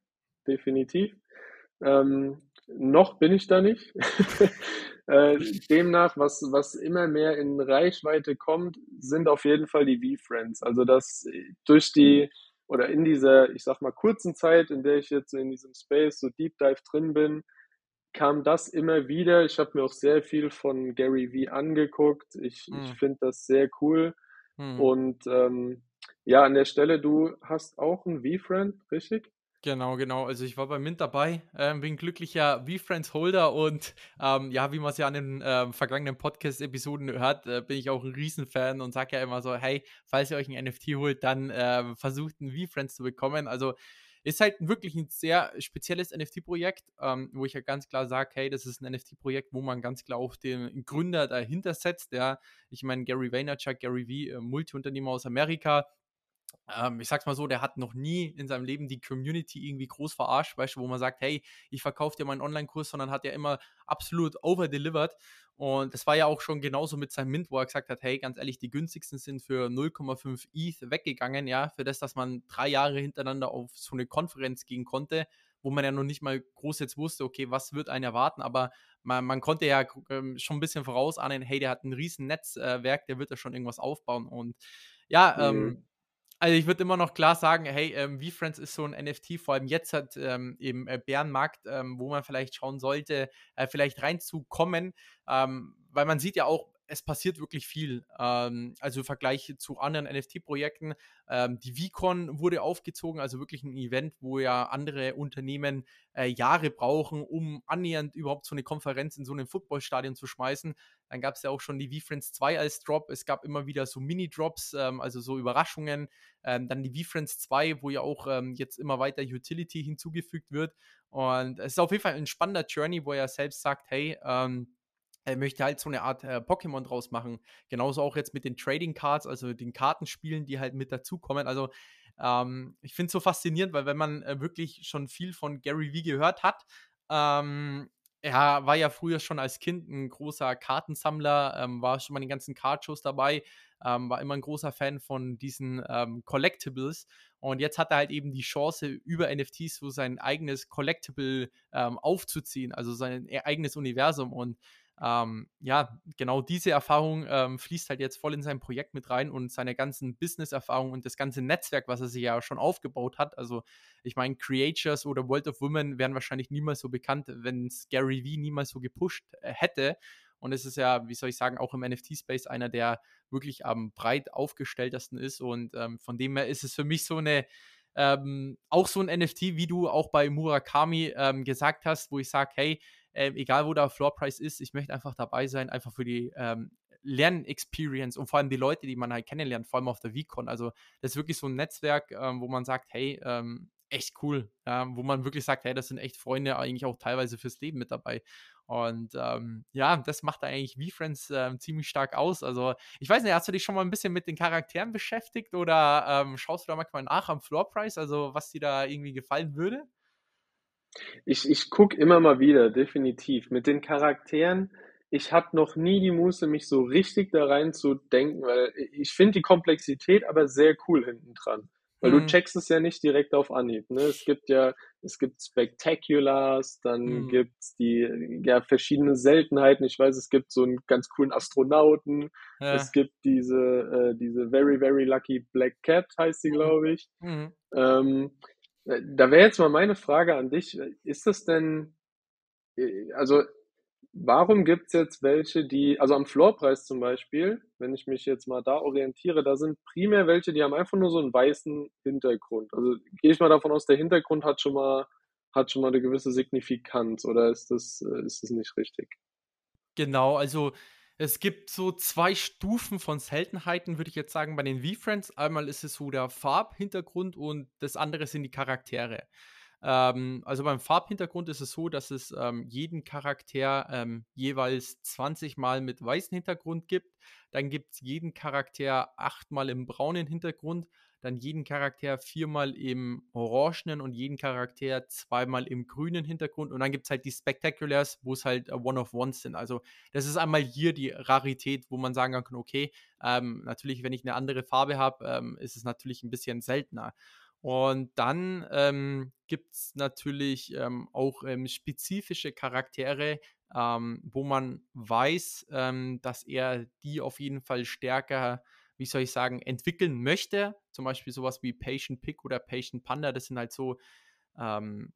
definitiv. Ähm, noch bin ich da nicht. Äh, demnach, was, was immer mehr in Reichweite kommt, sind auf jeden Fall die V-Friends. Also dass durch die oder in dieser, ich sag mal, kurzen Zeit, in der ich jetzt in diesem Space so Deep Dive drin bin, kam das immer wieder. Ich habe mir auch sehr viel von Gary V angeguckt. Ich, hm. ich finde das sehr cool. Hm. Und ähm, Ja, an der Stelle, du hast auch einen V-Friend, richtig? Genau, genau. Also ich war bei Mint dabei, ähm, bin glücklicher V-Friends-Holder und ähm, ja, wie man es ja an den ähm, vergangenen Podcast-Episoden hört, äh, bin ich auch ein Riesenfan und sage ja immer so, hey, falls ihr euch ein NFT holt, dann äh, versucht ein V-Friends zu bekommen. Also ist halt wirklich ein sehr spezielles NFT-Projekt, ähm, wo ich ja ganz klar sage, hey, das ist ein NFT-Projekt, wo man ganz klar auch den Gründer dahinter setzt. Ja, ich meine, Gary Vaynerchuk, Gary V, äh, Multiunternehmer aus Amerika, ähm, ich sag's mal so, der hat noch nie in seinem Leben die Community irgendwie groß verarscht, weißt du, wo man sagt, hey, ich verkaufe dir meinen Online-Kurs, sondern hat er immer absolut over-delivered. Und das war ja auch schon genauso mit seinem Mint, wo er gesagt hat, hey, ganz ehrlich, die günstigsten sind für 0,5 ETH weggegangen, ja, für das, dass man drei Jahre hintereinander auf so eine Konferenz gehen konnte, wo man ja noch nicht mal groß jetzt wusste, okay, was wird einen erwarten, aber man, man konnte ja ähm, schon ein bisschen vorausahnen, hey, der hat ein riesen Netzwerk, der wird da schon irgendwas aufbauen und ja, mhm. ähm, also ich würde immer noch klar sagen, hey, ähm, VFriends ist so ein NFT, vor allem jetzt hat ähm, im äh, Bärenmarkt, ähm, wo man vielleicht schauen sollte, äh, vielleicht reinzukommen, ähm, weil man sieht ja auch, es passiert wirklich viel. Ähm, also im Vergleich zu anderen NFT-Projekten. Ähm, die VCon wurde aufgezogen, also wirklich ein Event, wo ja andere Unternehmen äh, Jahre brauchen, um annähernd überhaupt so eine Konferenz in so einem Footballstadion zu schmeißen. Dann gab es ja auch schon die VFriends 2 als Drop. Es gab immer wieder so Mini-Drops, ähm, also so Überraschungen. Ähm, dann die VFriends 2, wo ja auch ähm, jetzt immer weiter Utility hinzugefügt wird. Und es ist auf jeden Fall ein spannender Journey, wo er selbst sagt, hey, ähm, er möchte halt so eine Art äh, Pokémon draus machen. Genauso auch jetzt mit den Trading Cards, also den Kartenspielen, die halt mit dazukommen. Also ähm, ich finde es so faszinierend, weil wenn man äh, wirklich schon viel von Gary Vee gehört hat, ähm, er war ja früher schon als Kind ein großer Kartensammler, ähm, war schon mal in den ganzen Cardshows dabei, ähm, war immer ein großer Fan von diesen ähm, Collectibles. Und jetzt hat er halt eben die Chance, über NFTs so sein eigenes Collectible ähm, aufzuziehen, also sein e-, eigenes Universum. Und ähm, ja, genau diese Erfahrung ähm, fließt halt jetzt voll in sein Projekt mit rein und seine ganzen Business-Erfahrungen und das ganze Netzwerk, was er sich ja schon aufgebaut hat. Also, ich meine, Creatures oder World of Women wären wahrscheinlich niemals so bekannt, wenn es Gary V niemals so gepusht äh, hätte. Und es ist ja, wie soll ich sagen, auch im NFT-Space einer, der wirklich am breit aufgestelltesten ist. Und ähm, von dem her ist es für mich so eine, ähm, auch so ein NFT, wie du auch bei Murakami ähm, gesagt hast, wo ich sage, hey, äh, egal wo der Floorpreis ist, ich möchte einfach dabei sein, einfach für die ähm, Lernexperience und vor allem die Leute, die man halt kennenlernt, vor allem auf der VCon. Also das ist wirklich so ein Netzwerk, ähm, wo man sagt, hey, ähm, echt cool, ja, wo man wirklich sagt, hey, das sind echt Freunde eigentlich auch teilweise fürs Leben mit dabei. Und ähm, ja, das macht eigentlich V-Friends äh, ziemlich stark aus. Also, ich weiß nicht, hast du dich schon mal ein bisschen mit den Charakteren beschäftigt oder ähm, schaust du da manchmal nach am Floorpreis, also was dir da irgendwie gefallen würde? Ich, ich gucke immer mal wieder, definitiv. Mit den Charakteren, ich hatte noch nie die Muße, mich so richtig da rein zu denken, weil ich finde die Komplexität aber sehr cool hinten dran. Weil mhm. du checkst es ja nicht direkt auf Anhieb. Ne? Es gibt ja, es gibt Spectaculars, dann mhm. gibt es die ja verschiedene Seltenheiten. Ich weiß, es gibt so einen ganz coolen Astronauten. Ja. Es gibt diese, äh, diese Very, Very Lucky Black Cat, heißt sie, glaube ich. Mhm. Ähm, äh, da wäre jetzt mal meine Frage an dich. Ist das denn, äh, also warum gibt es jetzt welche, die, also am Floorpreis zum Beispiel, wenn ich mich jetzt mal da orientiere, da sind primär welche, die haben einfach nur so einen weißen Hintergrund. Also gehe ich mal davon aus, der Hintergrund hat schon mal, hat schon mal eine gewisse Signifikanz oder ist das, äh, ist das nicht richtig? Genau, also es gibt so zwei Stufen von Seltenheiten, würde ich jetzt sagen, bei den V-Friends. Einmal ist es so der Farbhintergrund und das andere sind die Charaktere. Ähm, also beim Farbhintergrund ist es so, dass es ähm, jeden Charakter ähm, jeweils 20 Mal mit weißem Hintergrund gibt. Dann gibt es jeden Charakter achtmal im braunen Hintergrund dann jeden Charakter viermal im orangenen und jeden Charakter zweimal im grünen Hintergrund. Und dann gibt es halt die Spectaculars, wo es halt One-of-Ones sind. Also das ist einmal hier die Rarität, wo man sagen kann, okay, ähm, natürlich, wenn ich eine andere Farbe habe, ähm, ist es natürlich ein bisschen seltener. Und dann ähm, gibt es natürlich ähm, auch ähm, spezifische Charaktere, ähm, wo man weiß, ähm, dass er die auf jeden Fall stärker wie soll ich sagen, entwickeln möchte. Zum Beispiel sowas wie Patient Pick oder Patient Panda, das sind halt so, ähm,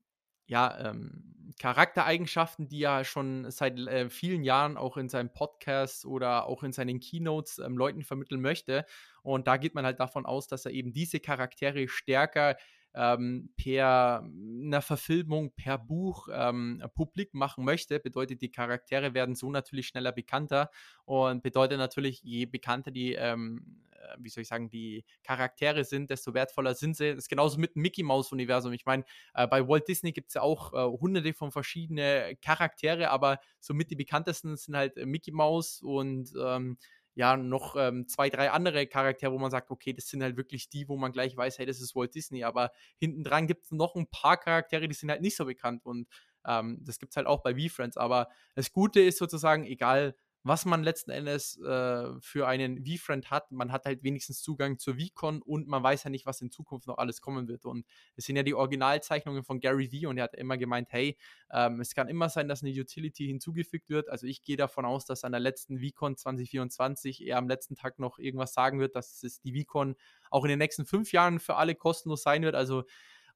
ja, ähm, Charaktereigenschaften, die er schon seit äh, vielen Jahren auch in seinem Podcast oder auch in seinen Keynotes ähm, Leuten vermitteln möchte. Und da geht man halt davon aus, dass er eben diese Charaktere stärker ähm, per einer Verfilmung, per Buch ähm, publik machen möchte, bedeutet, die Charaktere werden so natürlich schneller bekannter und bedeutet natürlich, je bekannter die ähm, äh, wie soll ich sagen, die Charaktere sind, desto wertvoller sind sie. Das ist genauso mit dem Mickey Mouse Universum. Ich meine, äh, bei Walt Disney gibt es ja auch äh, hunderte von verschiedenen Charaktere, aber somit die bekanntesten sind halt äh, Mickey Mouse und ähm, ja, noch ähm, zwei, drei andere Charaktere, wo man sagt, okay, das sind halt wirklich die, wo man gleich weiß, hey, das ist Walt Disney. Aber hinten dran gibt es noch ein paar Charaktere, die sind halt nicht so bekannt. Und ähm, das gibt es halt auch bei V-Friends. Aber das Gute ist sozusagen, egal was man letzten Endes äh, für einen V-Friend hat. Man hat halt wenigstens Zugang zur VCon und man weiß ja nicht, was in Zukunft noch alles kommen wird. Und es sind ja die Originalzeichnungen von Gary V und er hat immer gemeint, hey, ähm, es kann immer sein, dass eine Utility hinzugefügt wird. Also ich gehe davon aus, dass an der letzten VCon 2024 er am letzten Tag noch irgendwas sagen wird, dass es die VCon auch in den nächsten fünf Jahren für alle kostenlos sein wird. Also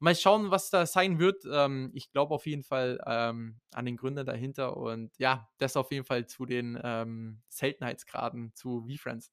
Mal schauen, was da sein wird. Ähm, ich glaube auf jeden Fall ähm, an den Gründer dahinter und ja, das auf jeden Fall zu den ähm, Seltenheitsgraden zu V-Friends.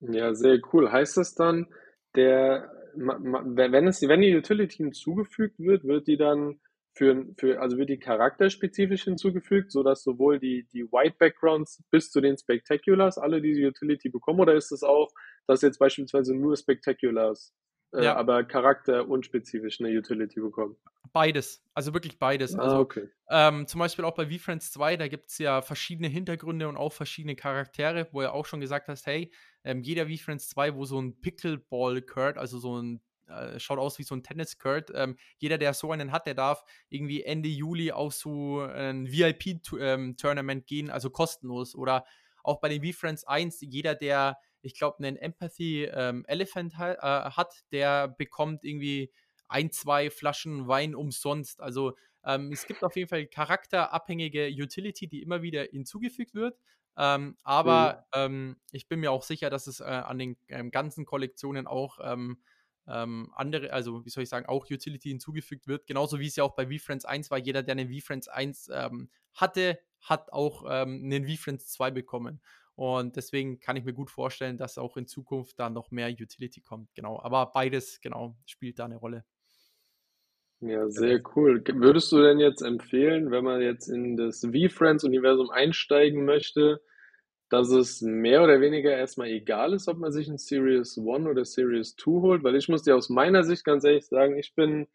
Ja, sehr cool. Heißt das dann, der, wenn es, wenn die Utility hinzugefügt wird, wird die dann für, für, also wird die charakterspezifisch hinzugefügt, sodass sowohl die, die White Backgrounds bis zu den Spectaculars alle diese Utility bekommen, oder ist es auch, dass jetzt beispielsweise nur Spectaculars äh, ja. aber charakterunspezifisch eine Utility bekommen. Beides, also wirklich beides. Ah, also okay. ähm, zum Beispiel auch bei VFriends 2, da gibt es ja verschiedene Hintergründe und auch verschiedene Charaktere, wo er auch schon gesagt hast, hey, ähm, jeder VFriends 2, wo so ein Pickleball-Kurt, also so ein äh, schaut aus wie so ein Tennis-Kurt. Ähm, jeder, der so einen hat, der darf irgendwie Ende Juli auf so ein VIP-Tournament ähm, gehen, also kostenlos. Oder auch bei den VFriends 1, jeder, der ich glaube, einen Empathy ähm, Elephant ha äh, hat, der bekommt irgendwie ein, zwei Flaschen Wein umsonst. Also ähm, es gibt auf jeden Fall charakterabhängige Utility, die immer wieder hinzugefügt wird. Ähm, aber mhm. ich bin mir auch sicher, dass es äh, an den ähm, ganzen Kollektionen auch ähm, ähm, andere, also wie soll ich sagen, auch Utility hinzugefügt wird. Genauso wie es ja auch bei VFriends 1 war. Jeder, der einen VFriends 1 hatte, hat auch einen VFriends 2 bekommen. Und deswegen kann ich mir gut vorstellen, dass auch in Zukunft da noch mehr Utility kommt. Genau. Aber beides, genau, spielt da eine Rolle. Ja, sehr cool. Würdest du denn jetzt empfehlen, wenn man jetzt in das V-Friends-Universum einsteigen möchte, dass es mehr oder weniger erstmal egal ist, ob man sich ein Series 1 oder Series 2 holt? Weil ich muss dir aus meiner Sicht ganz ehrlich sagen, ich bin,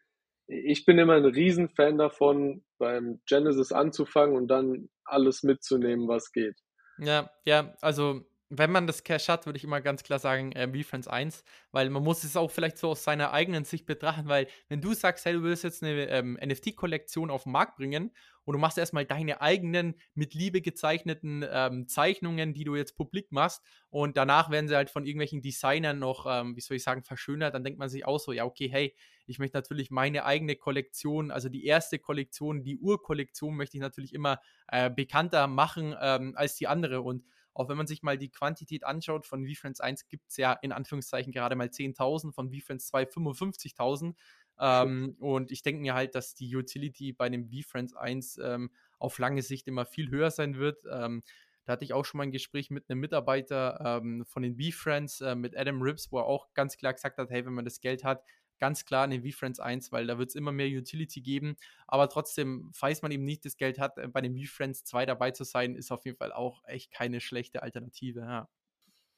ich bin immer ein Riesenfan davon, beim Genesis anzufangen und dann alles mitzunehmen, was geht. Ja, ja, also wenn man das Cash hat, würde ich immer ganz klar sagen, äh, Defense 1, weil man muss es auch vielleicht so aus seiner eigenen Sicht betrachten, weil wenn du sagst, hey, du willst jetzt eine ähm, NFT-Kollektion auf den Markt bringen und du machst erstmal deine eigenen mit Liebe gezeichneten ähm, Zeichnungen, die du jetzt publik machst und danach werden sie halt von irgendwelchen Designern noch, ähm, wie soll ich sagen, verschönert, dann denkt man sich auch so, ja, okay, hey, ich möchte natürlich meine eigene Kollektion, also die erste Kollektion, die Urkollektion möchte ich natürlich immer äh, bekannter machen ähm, als die andere und auch wenn man sich mal die Quantität anschaut, von VFriends 1 gibt es ja in Anführungszeichen gerade mal 10.000, von VFriends 2 55.000. Ähm, und ich denke mir halt, dass die Utility bei dem VFriends 1 ähm, auf lange Sicht immer viel höher sein wird. Ähm, da hatte ich auch schon mal ein Gespräch mit einem Mitarbeiter ähm, von den V-Friends, äh, mit Adam Ribbs, wo er auch ganz klar gesagt hat, hey, wenn man das Geld hat, ganz klar in den V-Friends 1, weil da wird es immer mehr Utility geben. Aber trotzdem, falls man eben nicht das Geld hat, äh, bei den V-Friends 2 dabei zu sein, ist auf jeden Fall auch echt keine schlechte Alternative. Ja.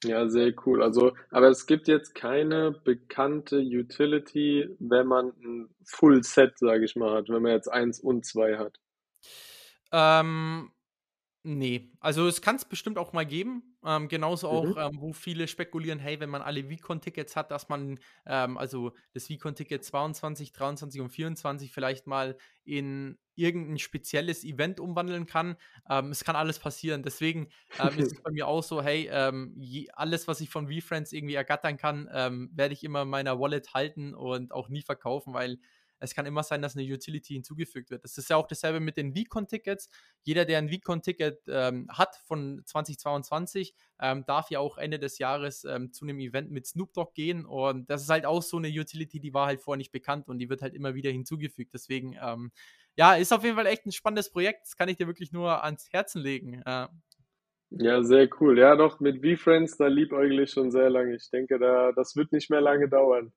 Ja, sehr cool. Also, aber es gibt jetzt keine bekannte Utility, wenn man ein Full Set, sage ich mal, hat, wenn man jetzt eins und zwei hat. Ähm, Nee, also es kann es bestimmt auch mal geben. Ähm, genauso auch, Mhm. ähm, wo viele spekulieren, hey, wenn man alle Vicon-Tickets hat, dass man ähm, also das Vicon-Ticket 22, 23 und 24 vielleicht mal in irgendein spezielles Event umwandeln kann. Ähm, es kann alles passieren. Deswegen ähm, ist es bei mir auch so, hey, ähm, je, alles, was ich von VFriends irgendwie ergattern kann, ähm, werde ich immer in meiner Wallet halten und auch nie verkaufen, weil es kann immer sein, dass eine Utility hinzugefügt wird. Das ist ja auch dasselbe mit den VCon-Tickets. Jeder, der ein VCon-Ticket ähm, hat von 2022, ähm, darf ja auch Ende des Jahres ähm, zu einem Event mit Snoop Dogg gehen. Und das ist halt auch so eine Utility, die war halt vorher nicht bekannt und die wird halt immer wieder hinzugefügt. Deswegen, ähm, ja, ist auf jeden Fall echt ein spannendes Projekt. Das kann ich dir wirklich nur ans Herzen legen. Äh, ja, sehr cool. Ja, doch, mit V-Friends, da liebäugle ich schon sehr lange. Ich denke, da, das wird nicht mehr lange dauern.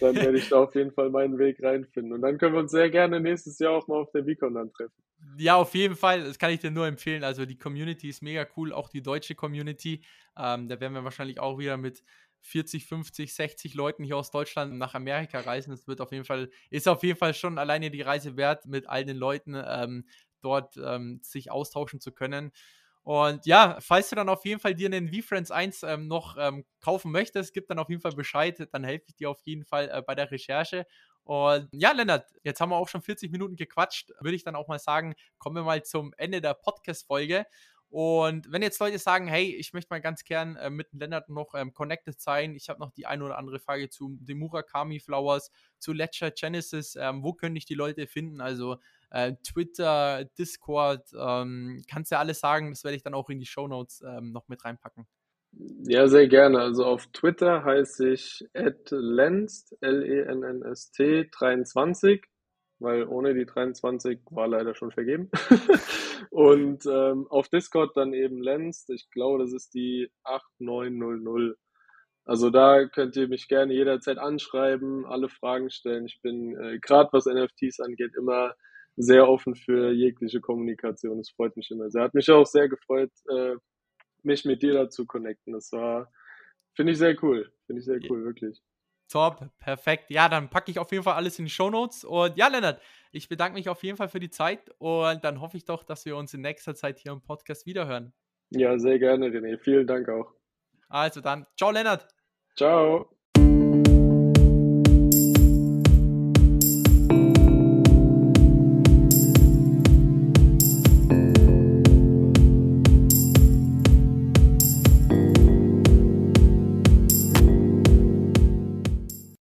Dann werde ich da auf jeden Fall meinen Weg reinfinden. Und dann können wir uns sehr gerne nächstes Jahr auch mal auf der VCon dann treffen. Ja, auf jeden Fall. Das kann ich dir nur empfehlen. Also die Community ist mega cool, auch die deutsche Community. Ähm, da werden wir wahrscheinlich auch wieder mit 40, 50, 60 Leuten hier aus Deutschland nach Amerika reisen. Das wird auf jeden Fall, ist auf jeden Fall schon alleine die Reise wert, mit all den Leuten ähm, dort ähm, sich austauschen zu können. Und ja, falls du dann auf jeden Fall dir einen V-Friends 1 ähm, noch ähm, kaufen möchtest, gib dann auf jeden Fall Bescheid. Dann helfe ich dir auf jeden Fall äh, bei der Recherche. Und ja, Lennart, jetzt haben wir auch schon 40 Minuten gequatscht. Würde ich dann auch mal sagen, kommen wir mal zum Ende der Podcast-Folge. Und wenn jetzt Leute sagen, hey, ich möchte mal ganz gern äh, mit Lennart noch ähm, connected sein, ich habe noch die eine oder andere Frage zu den Murakami Flowers, zu Ledger Genesis, ähm, wo können ich die Leute finden? Also äh, Twitter, Discord, ähm, kannst ja alles sagen, das werde ich dann auch in die Show Notes ähm, noch mit reinpacken. Ja, sehr gerne. Also auf Twitter heiße ich @lenst, L-E-N-N-S-T 23, weil ohne die 23 war leider schon vergeben. Und ähm, auf Discord dann eben Lenst, ich glaube, das ist die 8900. Also da könnt ihr mich gerne jederzeit anschreiben, alle Fragen stellen. Ich bin äh, gerade was NFTs angeht immer sehr offen für jegliche Kommunikation. Das freut mich immer sehr. Hat mich auch sehr gefreut, äh, mich mit dir dazu connecten. Das war, finde ich sehr cool. Finde ich sehr cool, wirklich. Top, perfekt. Ja, dann packe ich auf jeden Fall alles in die Show Notes. Und ja, Lennart, ich bedanke mich auf jeden Fall für die Zeit und dann hoffe ich doch, dass wir uns in nächster Zeit hier im Podcast wiederhören. Ja, sehr gerne, René. Vielen Dank auch. Also dann, ciao, Lennart. Ciao.